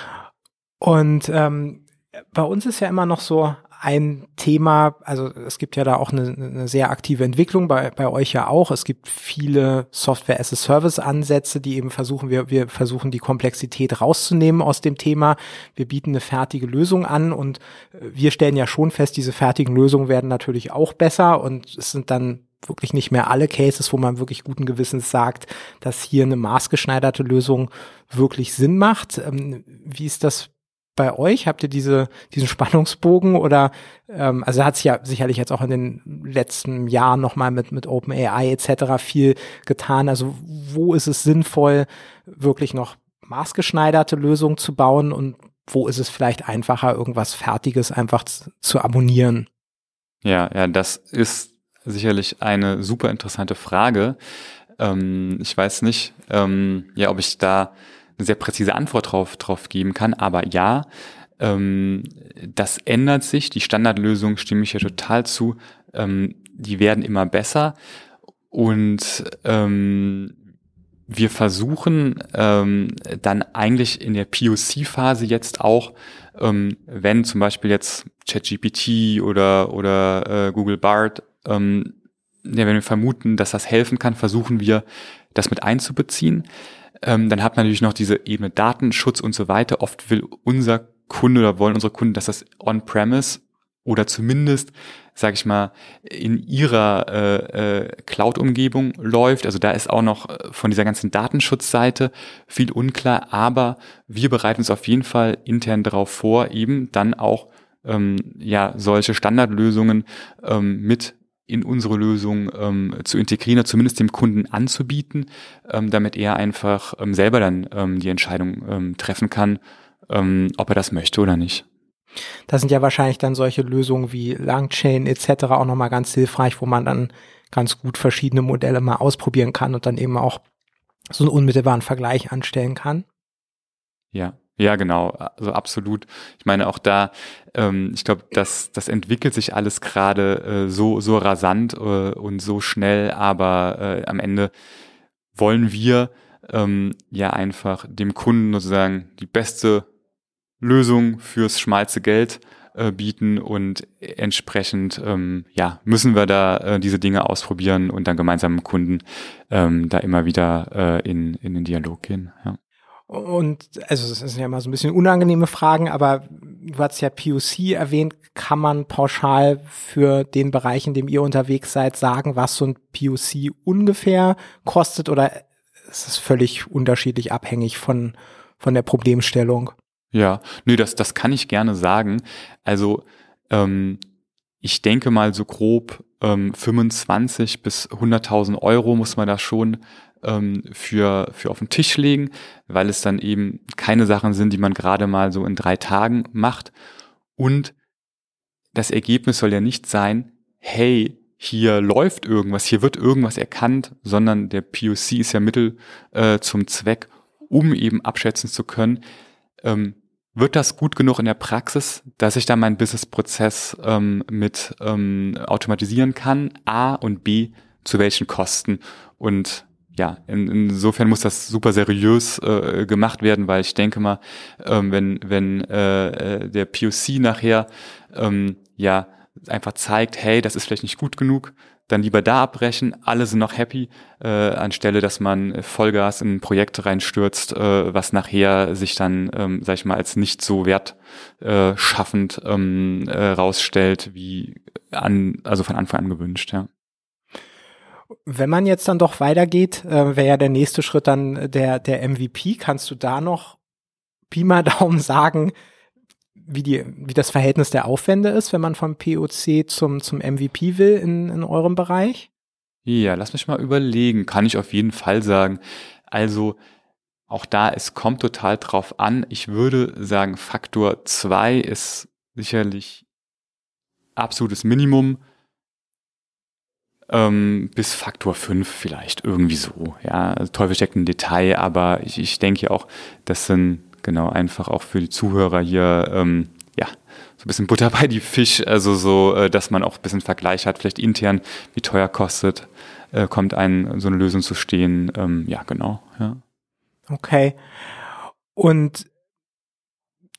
Und ähm, bei uns ist ja immer noch so, ein Thema, also es gibt ja da auch eine, eine sehr aktive Entwicklung, bei, bei euch ja auch. Es gibt viele Software as a Service Ansätze, die eben versuchen, wir, wir versuchen die Komplexität rauszunehmen aus dem Thema. Wir bieten eine fertige Lösung an und äh, wir stellen ja schon fest, diese fertigen Lösungen werden natürlich auch besser und es sind dann wirklich nicht mehr alle Cases, wo man wirklich guten Gewissens sagt, dass hier eine maßgeschneiderte Lösung wirklich Sinn macht. Ähm, wie ist das bei euch? Habt ihr diese, diesen Spannungsbogen oder ähm, also hat sich ja sicherlich jetzt auch in den letzten Jahren nochmal mit, mit OpenAI etc. viel getan. Also wo ist es sinnvoll, wirklich noch maßgeschneiderte Lösungen zu bauen und wo ist es vielleicht einfacher, irgendwas Fertiges einfach zu abonnieren? Ja, ja, das ist sicherlich eine super interessante Frage. Ähm, ich weiß nicht, ähm, ja, ob ich da eine sehr präzise Antwort drauf, drauf geben kann. Aber ja, ähm, das ändert sich. Die Standardlösungen stimme ich ja total zu. Ähm, die werden immer besser. Und ähm, wir versuchen ähm, dann eigentlich in der POC-Phase jetzt auch, ähm, wenn zum Beispiel jetzt ChatGPT oder, oder äh, Google Bard, ähm, ja, wenn wir vermuten, dass das helfen kann, versuchen wir, das mit einzubeziehen. Ähm, dann hat man natürlich noch diese Ebene Datenschutz und so weiter. Oft will unser Kunde oder wollen unsere Kunden, dass das on-premise oder zumindest, sage ich mal, in ihrer äh, äh, Cloud-Umgebung läuft. Also da ist auch noch äh, von dieser ganzen Datenschutzseite viel unklar, aber wir bereiten uns auf jeden Fall intern darauf vor, eben dann auch ähm, ja solche Standardlösungen ähm, mit in unsere Lösung ähm, zu integrieren, oder zumindest dem Kunden anzubieten, ähm, damit er einfach ähm, selber dann ähm, die Entscheidung ähm, treffen kann, ähm, ob er das möchte oder nicht. Da sind ja wahrscheinlich dann solche Lösungen wie Langchain etc. auch nochmal ganz hilfreich, wo man dann ganz gut verschiedene Modelle mal ausprobieren kann und dann eben auch so einen unmittelbaren Vergleich anstellen kann. Ja, ja, genau, also absolut. Ich meine, auch da, ähm, ich glaube, das, das entwickelt sich alles gerade äh, so, so rasant äh, und so schnell, aber äh, am Ende wollen wir ähm, ja einfach dem Kunden sozusagen die beste Lösung fürs schmalze Geld äh, bieten und entsprechend ähm, ja müssen wir da äh, diese Dinge ausprobieren und dann gemeinsam mit Kunden ähm, da immer wieder äh, in, in den Dialog gehen. Ja. Und also es sind ja mal so ein bisschen unangenehme Fragen, aber du hast ja POC erwähnt. Kann man pauschal für den Bereich, in dem ihr unterwegs seid, sagen, was so ein POC ungefähr kostet oder ist es völlig unterschiedlich abhängig von, von der Problemstellung? Ja, nö, das, das kann ich gerne sagen. Also ähm, ich denke mal so grob ähm, 25 bis 100.000 Euro muss man da schon ähm, für, für auf den Tisch legen, weil es dann eben keine Sachen sind, die man gerade mal so in drei Tagen macht. Und das Ergebnis soll ja nicht sein, hey, hier läuft irgendwas, hier wird irgendwas erkannt, sondern der POC ist ja Mittel äh, zum Zweck, um eben abschätzen zu können, ähm, wird das gut genug in der Praxis, dass ich da meinen Businessprozess ähm, mit ähm, automatisieren kann? A und B, zu welchen Kosten? Und ja, in, insofern muss das super seriös äh, gemacht werden, weil ich denke mal, ähm, wenn, wenn äh, äh der POC nachher ähm, ja einfach zeigt, hey, das ist vielleicht nicht gut genug, dann lieber da abbrechen, alle sind noch happy, äh, anstelle, dass man Vollgas in ein Projekt reinstürzt, äh, was nachher sich dann, ähm, sag ich mal, als nicht so wertschaffend äh, ähm, äh, rausstellt, wie an, also von Anfang an gewünscht, ja. Wenn man jetzt dann doch weitergeht, äh, wäre ja der nächste Schritt dann der, der MVP. Kannst du da noch Pi mal Daumen sagen, wie, die, wie das Verhältnis der Aufwände ist, wenn man vom POC zum, zum MVP will in, in eurem Bereich? Ja, lass mich mal überlegen. Kann ich auf jeden Fall sagen. Also, auch da, es kommt total drauf an. Ich würde sagen, Faktor zwei ist sicherlich absolutes Minimum ähm, bis Faktor 5 vielleicht irgendwie so. Ja, also Teufel steckt im Detail, aber ich, ich denke auch, das sind genau einfach auch für die Zuhörer hier, ähm, ja, so ein bisschen Butter (laughs) bei die Fisch, also so, äh, dass man auch ein bisschen Vergleich hat, vielleicht intern, wie teuer kostet, äh, kommt ein, so eine Lösung zu stehen. Ähm, ja, genau, ja. Okay. Und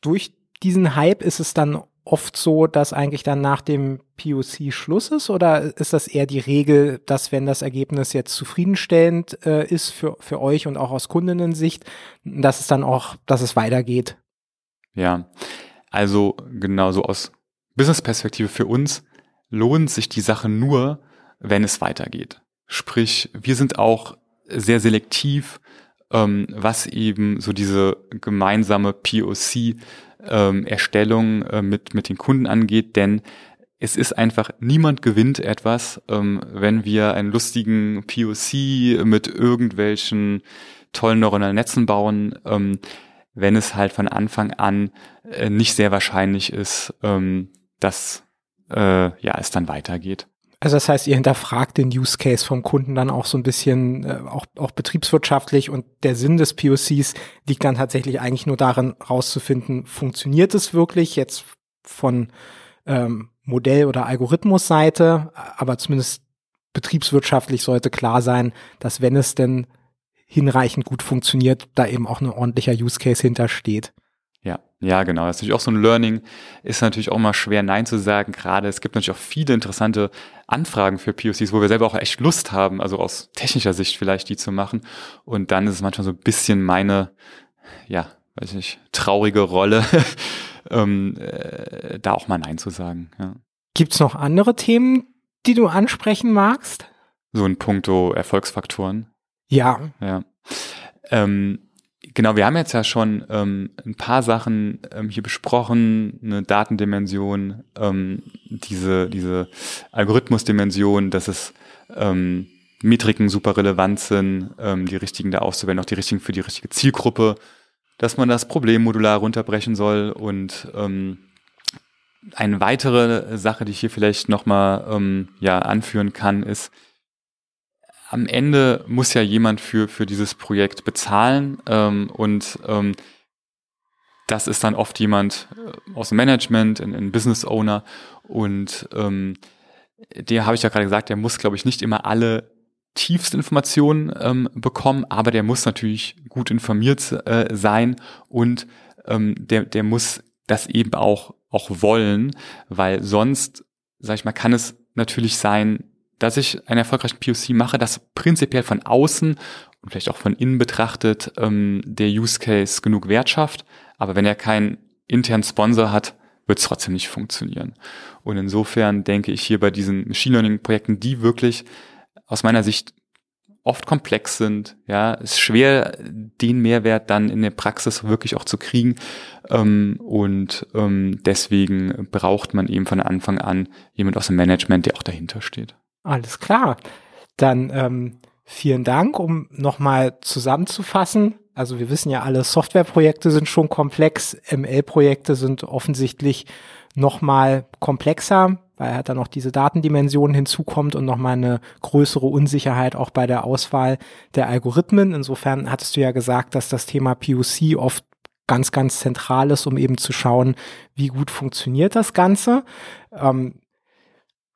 durch diesen Hype ist es dann oft so, dass eigentlich dann nach dem POC Schluss ist oder ist das eher die Regel, dass wenn das Ergebnis jetzt zufriedenstellend äh, ist für, für euch und auch aus Kundinnen-Sicht, dass es dann auch, dass es weitergeht? Ja, also genauso aus Business-Perspektive für uns lohnt sich die Sache nur, wenn es weitergeht. Sprich, wir sind auch sehr selektiv, ähm, was eben so diese gemeinsame POC ähm, äh, mit, mit den Kunden angeht, denn es ist einfach, niemand gewinnt etwas, ähm, wenn wir einen lustigen POC mit irgendwelchen tollen neuronalen Netzen bauen, ähm, wenn es halt von Anfang an äh, nicht sehr wahrscheinlich ist, ähm, dass äh, ja es dann weitergeht. Also das heißt, ihr hinterfragt den Use Case vom Kunden dann auch so ein bisschen, äh, auch, auch betriebswirtschaftlich und der Sinn des POCs liegt dann tatsächlich eigentlich nur darin, rauszufinden, funktioniert es wirklich jetzt von ähm, Modell- oder Algorithmusseite, aber zumindest betriebswirtschaftlich sollte klar sein, dass wenn es denn hinreichend gut funktioniert, da eben auch ein ordentlicher Use Case hintersteht. Ja, ja, genau. Das ist natürlich auch so ein Learning. Ist natürlich auch mal schwer, Nein zu sagen. Gerade es gibt natürlich auch viele interessante Anfragen für POCs, wo wir selber auch echt Lust haben, also aus technischer Sicht vielleicht die zu machen. Und dann ist es manchmal so ein bisschen meine, ja, weiß nicht, traurige Rolle, (laughs) ähm, äh, da auch mal Nein zu sagen. Ja. Gibt's noch andere Themen, die du ansprechen magst? So in puncto Erfolgsfaktoren. Ja. Ja. Ähm, genau, wir haben jetzt ja schon ähm, ein paar Sachen ähm, hier besprochen, eine Datendimension, ähm, diese, diese Algorithmusdimension, dass es ähm, Metriken super relevant sind, ähm, die richtigen da auszuwählen, auch die richtigen für die richtige Zielgruppe, dass man das Problem modular runterbrechen soll und ähm, eine weitere Sache, die ich hier vielleicht nochmal ähm, ja, anführen kann, ist, am Ende muss ja jemand für, für dieses Projekt bezahlen ähm, und ähm, das ist dann oft jemand äh, aus dem Management, ein, ein Business Owner und ähm, der habe ich ja gerade gesagt, der muss, glaube ich, nicht immer alle tiefste Informationen ähm, bekommen, aber der muss natürlich gut informiert äh, sein und ähm, der, der muss das eben auch, auch wollen, weil sonst, sag ich mal, kann es natürlich sein, dass ich einen erfolgreichen POC mache, dass prinzipiell von außen und vielleicht auch von innen betrachtet ähm, der Use Case genug Wert schafft. Aber wenn er keinen internen Sponsor hat, wird es trotzdem nicht funktionieren. Und insofern denke ich hier bei diesen Machine Learning Projekten, die wirklich aus meiner Sicht oft komplex sind, ja, ist schwer, den Mehrwert dann in der Praxis wirklich auch zu kriegen. Ähm, und ähm, deswegen braucht man eben von Anfang an jemand aus dem Management, der auch dahinter steht. Alles klar. Dann ähm, vielen Dank, um nochmal zusammenzufassen. Also wir wissen ja alle, Softwareprojekte sind schon komplex, ML-Projekte sind offensichtlich nochmal komplexer, weil halt dann noch diese Datendimension hinzukommt und nochmal eine größere Unsicherheit auch bei der Auswahl der Algorithmen. Insofern hattest du ja gesagt, dass das Thema POC oft ganz, ganz zentral ist, um eben zu schauen, wie gut funktioniert das Ganze. Ähm,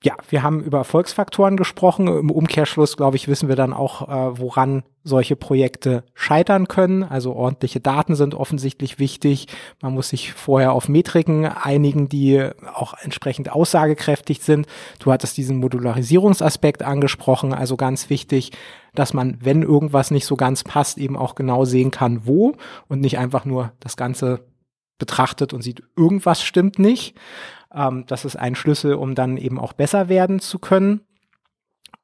ja, wir haben über Erfolgsfaktoren gesprochen. Im Umkehrschluss, glaube ich, wissen wir dann auch, äh, woran solche Projekte scheitern können. Also ordentliche Daten sind offensichtlich wichtig. Man muss sich vorher auf Metriken einigen, die auch entsprechend aussagekräftig sind. Du hattest diesen Modularisierungsaspekt angesprochen. Also ganz wichtig, dass man, wenn irgendwas nicht so ganz passt, eben auch genau sehen kann, wo und nicht einfach nur das Ganze betrachtet und sieht, irgendwas stimmt nicht. Ähm, das ist ein Schlüssel, um dann eben auch besser werden zu können.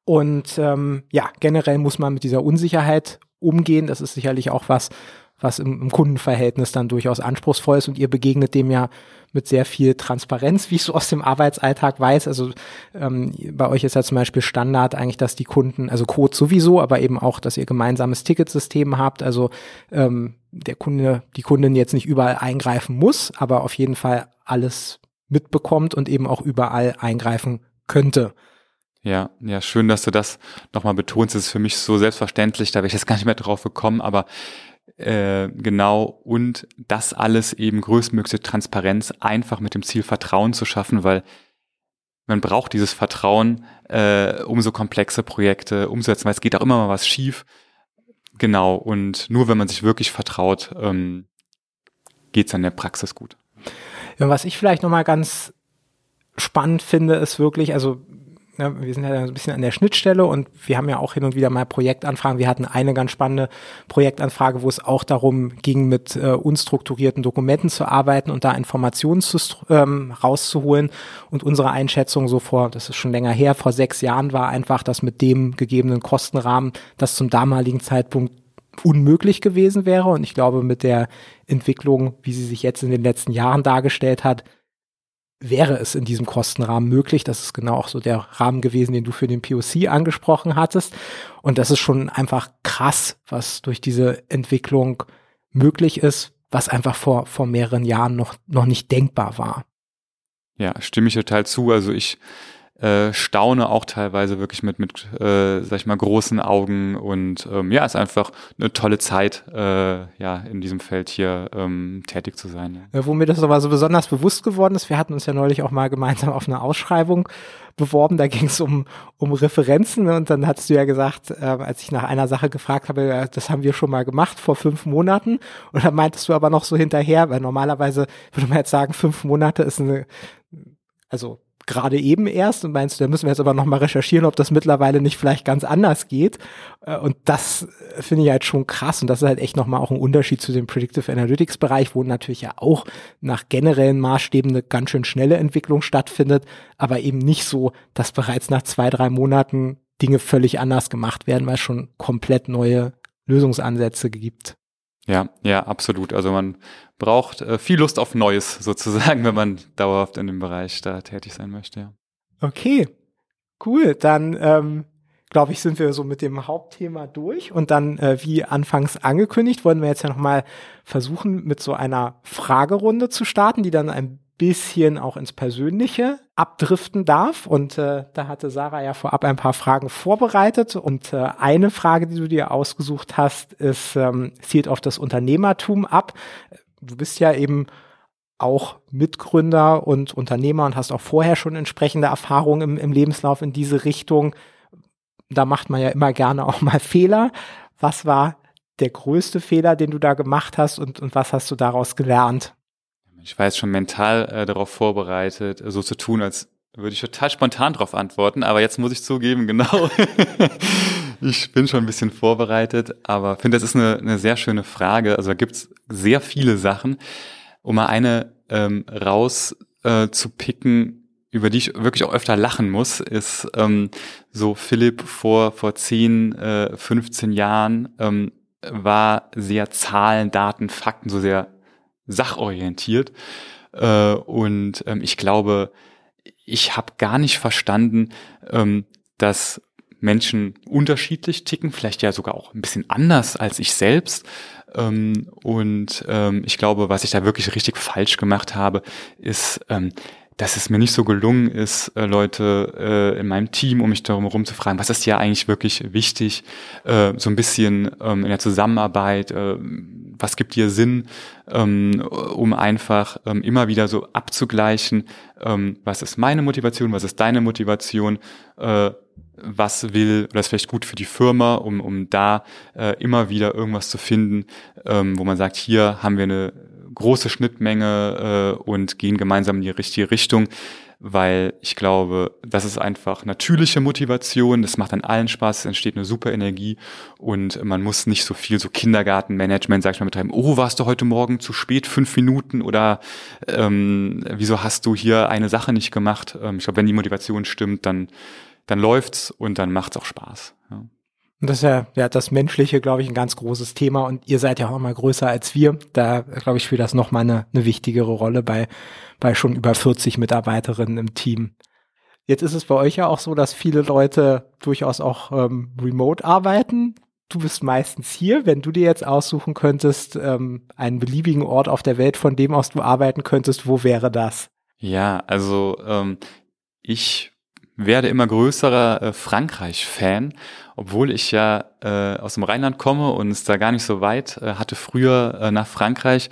Und ähm, ja, generell muss man mit dieser Unsicherheit umgehen. Das ist sicherlich auch was, was im, im, Kundenverhältnis dann durchaus anspruchsvoll ist. Und ihr begegnet dem ja mit sehr viel Transparenz, wie ich so aus dem Arbeitsalltag weiß. Also ähm, bei euch ist ja zum Beispiel Standard eigentlich, dass die Kunden, also Code sowieso, aber eben auch, dass ihr gemeinsames Ticketsystem habt. Also ähm, der Kunde, die Kundin jetzt nicht überall eingreifen muss, aber auf jeden Fall alles mitbekommt und eben auch überall eingreifen könnte. Ja, ja, schön, dass du das nochmal betonst. Das ist für mich so selbstverständlich, da wäre ich jetzt gar nicht mehr drauf gekommen, aber äh, genau und das alles eben größtmögliche Transparenz einfach mit dem Ziel Vertrauen zu schaffen, weil man braucht dieses Vertrauen, äh, um so komplexe Projekte umzusetzen, weil es geht auch immer mal was schief. Genau, und nur wenn man sich wirklich vertraut, ähm, geht es in der Praxis gut. Ja, was ich vielleicht nochmal ganz spannend finde, ist wirklich, also ja, wir sind ja ein bisschen an der Schnittstelle und wir haben ja auch hin und wieder mal Projektanfragen. Wir hatten eine ganz spannende Projektanfrage, wo es auch darum ging, mit äh, unstrukturierten Dokumenten zu arbeiten und da Informationen zu, ähm, rauszuholen. Und unsere Einschätzung so vor, das ist schon länger her, vor sechs Jahren war einfach, dass mit dem gegebenen Kostenrahmen das zum damaligen Zeitpunkt unmöglich gewesen wäre. Und ich glaube, mit der Entwicklung, wie sie sich jetzt in den letzten Jahren dargestellt hat, wäre es in diesem Kostenrahmen möglich. Das ist genau auch so der Rahmen gewesen, den du für den POC angesprochen hattest. Und das ist schon einfach krass, was durch diese Entwicklung möglich ist, was einfach vor, vor mehreren Jahren noch, noch nicht denkbar war. Ja, stimme ich total zu. Also ich äh, staune auch teilweise wirklich mit, mit äh, sag ich mal, großen Augen und ähm, ja, ist einfach eine tolle Zeit, äh, ja, in diesem Feld hier ähm, tätig zu sein. Ja. Wo mir das aber so besonders bewusst geworden ist, wir hatten uns ja neulich auch mal gemeinsam auf eine Ausschreibung beworben, da ging es um, um Referenzen und dann hast du ja gesagt, äh, als ich nach einer Sache gefragt habe, äh, das haben wir schon mal gemacht vor fünf Monaten und dann meintest du aber noch so hinterher, weil normalerweise würde man jetzt sagen, fünf Monate ist eine, also gerade eben erst und meinst du, da müssen wir jetzt aber nochmal recherchieren, ob das mittlerweile nicht vielleicht ganz anders geht. Äh, und das finde ich halt schon krass und das ist halt echt nochmal auch ein Unterschied zu dem Predictive Analytics Bereich, wo natürlich ja auch nach generellen Maßstäben eine ganz schön schnelle Entwicklung stattfindet, aber eben nicht so, dass bereits nach zwei, drei Monaten Dinge völlig anders gemacht werden, weil es schon komplett neue Lösungsansätze gibt. Ja, ja, absolut. Also man braucht äh, viel Lust auf Neues sozusagen, (laughs) wenn man dauerhaft in dem Bereich da tätig sein möchte. Ja. Okay, cool. Dann ähm, glaube ich, sind wir so mit dem Hauptthema durch. Und dann, äh, wie anfangs angekündigt, wollen wir jetzt ja nochmal versuchen, mit so einer Fragerunde zu starten, die dann ein bisschen auch ins Persönliche abdriften darf. Und äh, da hatte Sarah ja vorab ein paar Fragen vorbereitet. Und äh, eine Frage, die du dir ausgesucht hast, ist, ähm, zielt auf das Unternehmertum ab. Du bist ja eben auch Mitgründer und Unternehmer und hast auch vorher schon entsprechende Erfahrungen im, im Lebenslauf in diese Richtung. Da macht man ja immer gerne auch mal Fehler. Was war der größte Fehler, den du da gemacht hast und, und was hast du daraus gelernt? Ich war jetzt schon mental äh, darauf vorbereitet, so zu tun, als würde ich total spontan darauf antworten, aber jetzt muss ich zugeben, (laughs) genau. ich bin schon ein bisschen vorbereitet, aber finde, das ist eine, eine sehr schöne Frage. Also da gibt's sehr viele Sachen. Um mal eine ähm, raus äh, zu picken, über die ich wirklich auch öfter lachen muss, ist ähm, so Philipp vor, vor 10, äh, 15 Jahren ähm, war sehr Zahlen, Daten, Fakten, so sehr sachorientiert. Äh, und ähm, ich glaube, ich habe gar nicht verstanden, ähm, dass Menschen unterschiedlich ticken, vielleicht ja sogar auch ein bisschen anders als ich selbst. Ähm, und ähm, ich glaube, was ich da wirklich richtig falsch gemacht habe, ist, ähm, dass es mir nicht so gelungen ist, äh, Leute äh, in meinem Team, um mich darum herum zu fragen, was ist ja eigentlich wirklich wichtig, äh, so ein bisschen ähm, in der Zusammenarbeit, äh, was gibt dir Sinn, ähm, um einfach ähm, immer wieder so abzugleichen, ähm, was ist meine Motivation, was ist deine Motivation, äh, was will oder ist vielleicht gut für die Firma, um, um da äh, immer wieder irgendwas zu finden, ähm, wo man sagt, hier haben wir eine große Schnittmenge äh, und gehen gemeinsam in die richtige Richtung, weil ich glaube, das ist einfach natürliche Motivation, das macht an allen Spaß, es entsteht eine super Energie und man muss nicht so viel so Kindergartenmanagement, sag ich mal, betreiben, oh, warst du heute Morgen zu spät, fünf Minuten oder ähm, wieso hast du hier eine Sache nicht gemacht? Ähm, ich glaube, wenn die Motivation stimmt, dann, dann läuft's und dann macht's auch Spaß. Und das ist ja, ja das Menschliche, glaube ich, ein ganz großes Thema. Und ihr seid ja auch mal größer als wir. Da, glaube ich, spielt das nochmal eine, eine wichtigere Rolle bei, bei schon über 40 Mitarbeiterinnen im Team. Jetzt ist es bei euch ja auch so, dass viele Leute durchaus auch ähm, remote arbeiten. Du bist meistens hier. Wenn du dir jetzt aussuchen könntest, ähm, einen beliebigen Ort auf der Welt, von dem aus du arbeiten könntest, wo wäre das? Ja, also ähm, ich werde immer größerer äh, Frankreich-Fan, obwohl ich ja äh, aus dem Rheinland komme und es da gar nicht so weit äh, hatte früher äh, nach Frankreich,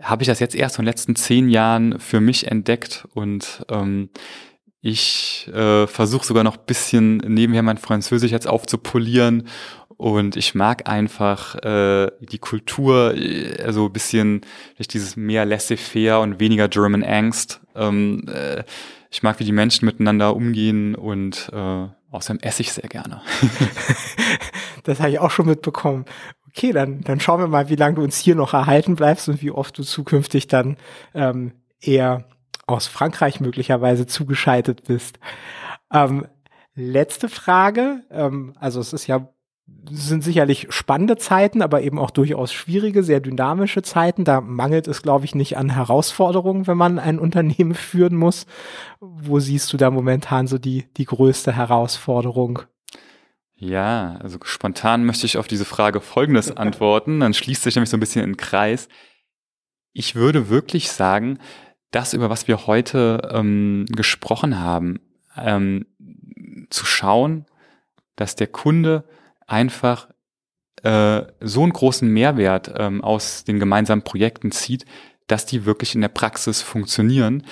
habe ich das jetzt erst in den letzten zehn Jahren für mich entdeckt und ähm, ich äh, versuche sogar noch bisschen nebenher mein Französisch jetzt aufzupolieren und ich mag einfach äh, die Kultur, äh, also bisschen durch dieses mehr laissez-faire und weniger German Angst. Ähm, äh, ich mag, wie die Menschen miteinander umgehen und äh, außerdem esse ich sehr gerne. (laughs) das habe ich auch schon mitbekommen. Okay, dann, dann schauen wir mal, wie lange du uns hier noch erhalten bleibst und wie oft du zukünftig dann ähm, eher aus Frankreich möglicherweise zugeschaltet bist. Ähm, letzte Frage. Ähm, also es ist ja sind sicherlich spannende Zeiten, aber eben auch durchaus schwierige, sehr dynamische Zeiten. Da mangelt es, glaube ich, nicht an Herausforderungen, wenn man ein (laughs) Unternehmen führen muss. Wo siehst du da momentan so die, die größte Herausforderung? Ja, also spontan möchte ich auf diese Frage Folgendes (laughs) antworten. Dann schließt sich nämlich so ein bisschen in den Kreis. Ich würde wirklich sagen, das, über was wir heute ähm, gesprochen haben, ähm, zu schauen, dass der Kunde einfach äh, so einen großen Mehrwert ähm, aus den gemeinsamen Projekten zieht, dass die wirklich in der Praxis funktionieren.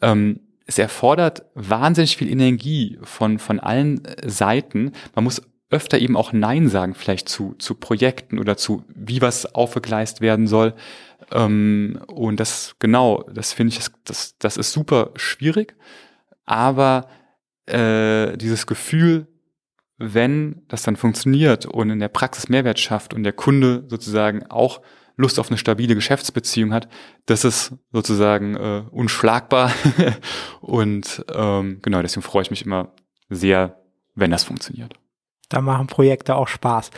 Ähm, es erfordert wahnsinnig viel Energie von, von allen Seiten. Man muss öfter eben auch Nein sagen, vielleicht zu, zu Projekten oder zu, wie was aufgegleist werden soll. Ähm, und das, genau, das finde ich, das, das ist super schwierig. Aber äh, dieses Gefühl, wenn das dann funktioniert und in der Praxis Mehrwert schafft und der Kunde sozusagen auch Lust auf eine stabile Geschäftsbeziehung hat, das ist sozusagen äh, unschlagbar. (laughs) und ähm, genau, deswegen freue ich mich immer sehr, wenn das funktioniert. Da machen Projekte auch Spaß.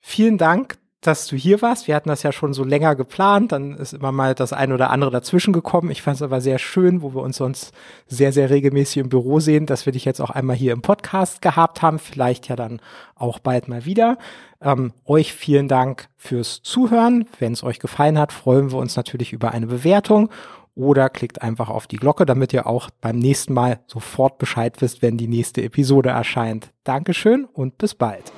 Vielen Dank, dass du hier warst. Wir hatten das ja schon so länger geplant. Dann ist immer mal das eine oder andere dazwischen gekommen. Ich fand es aber sehr schön, wo wir uns sonst sehr, sehr regelmäßig im Büro sehen, dass wir dich jetzt auch einmal hier im Podcast gehabt haben. Vielleicht ja dann auch bald mal wieder. Ähm, euch vielen Dank fürs Zuhören. Wenn es euch gefallen hat, freuen wir uns natürlich über eine Bewertung oder klickt einfach auf die Glocke, damit ihr auch beim nächsten Mal sofort Bescheid wisst, wenn die nächste Episode erscheint. Dankeschön und bis bald.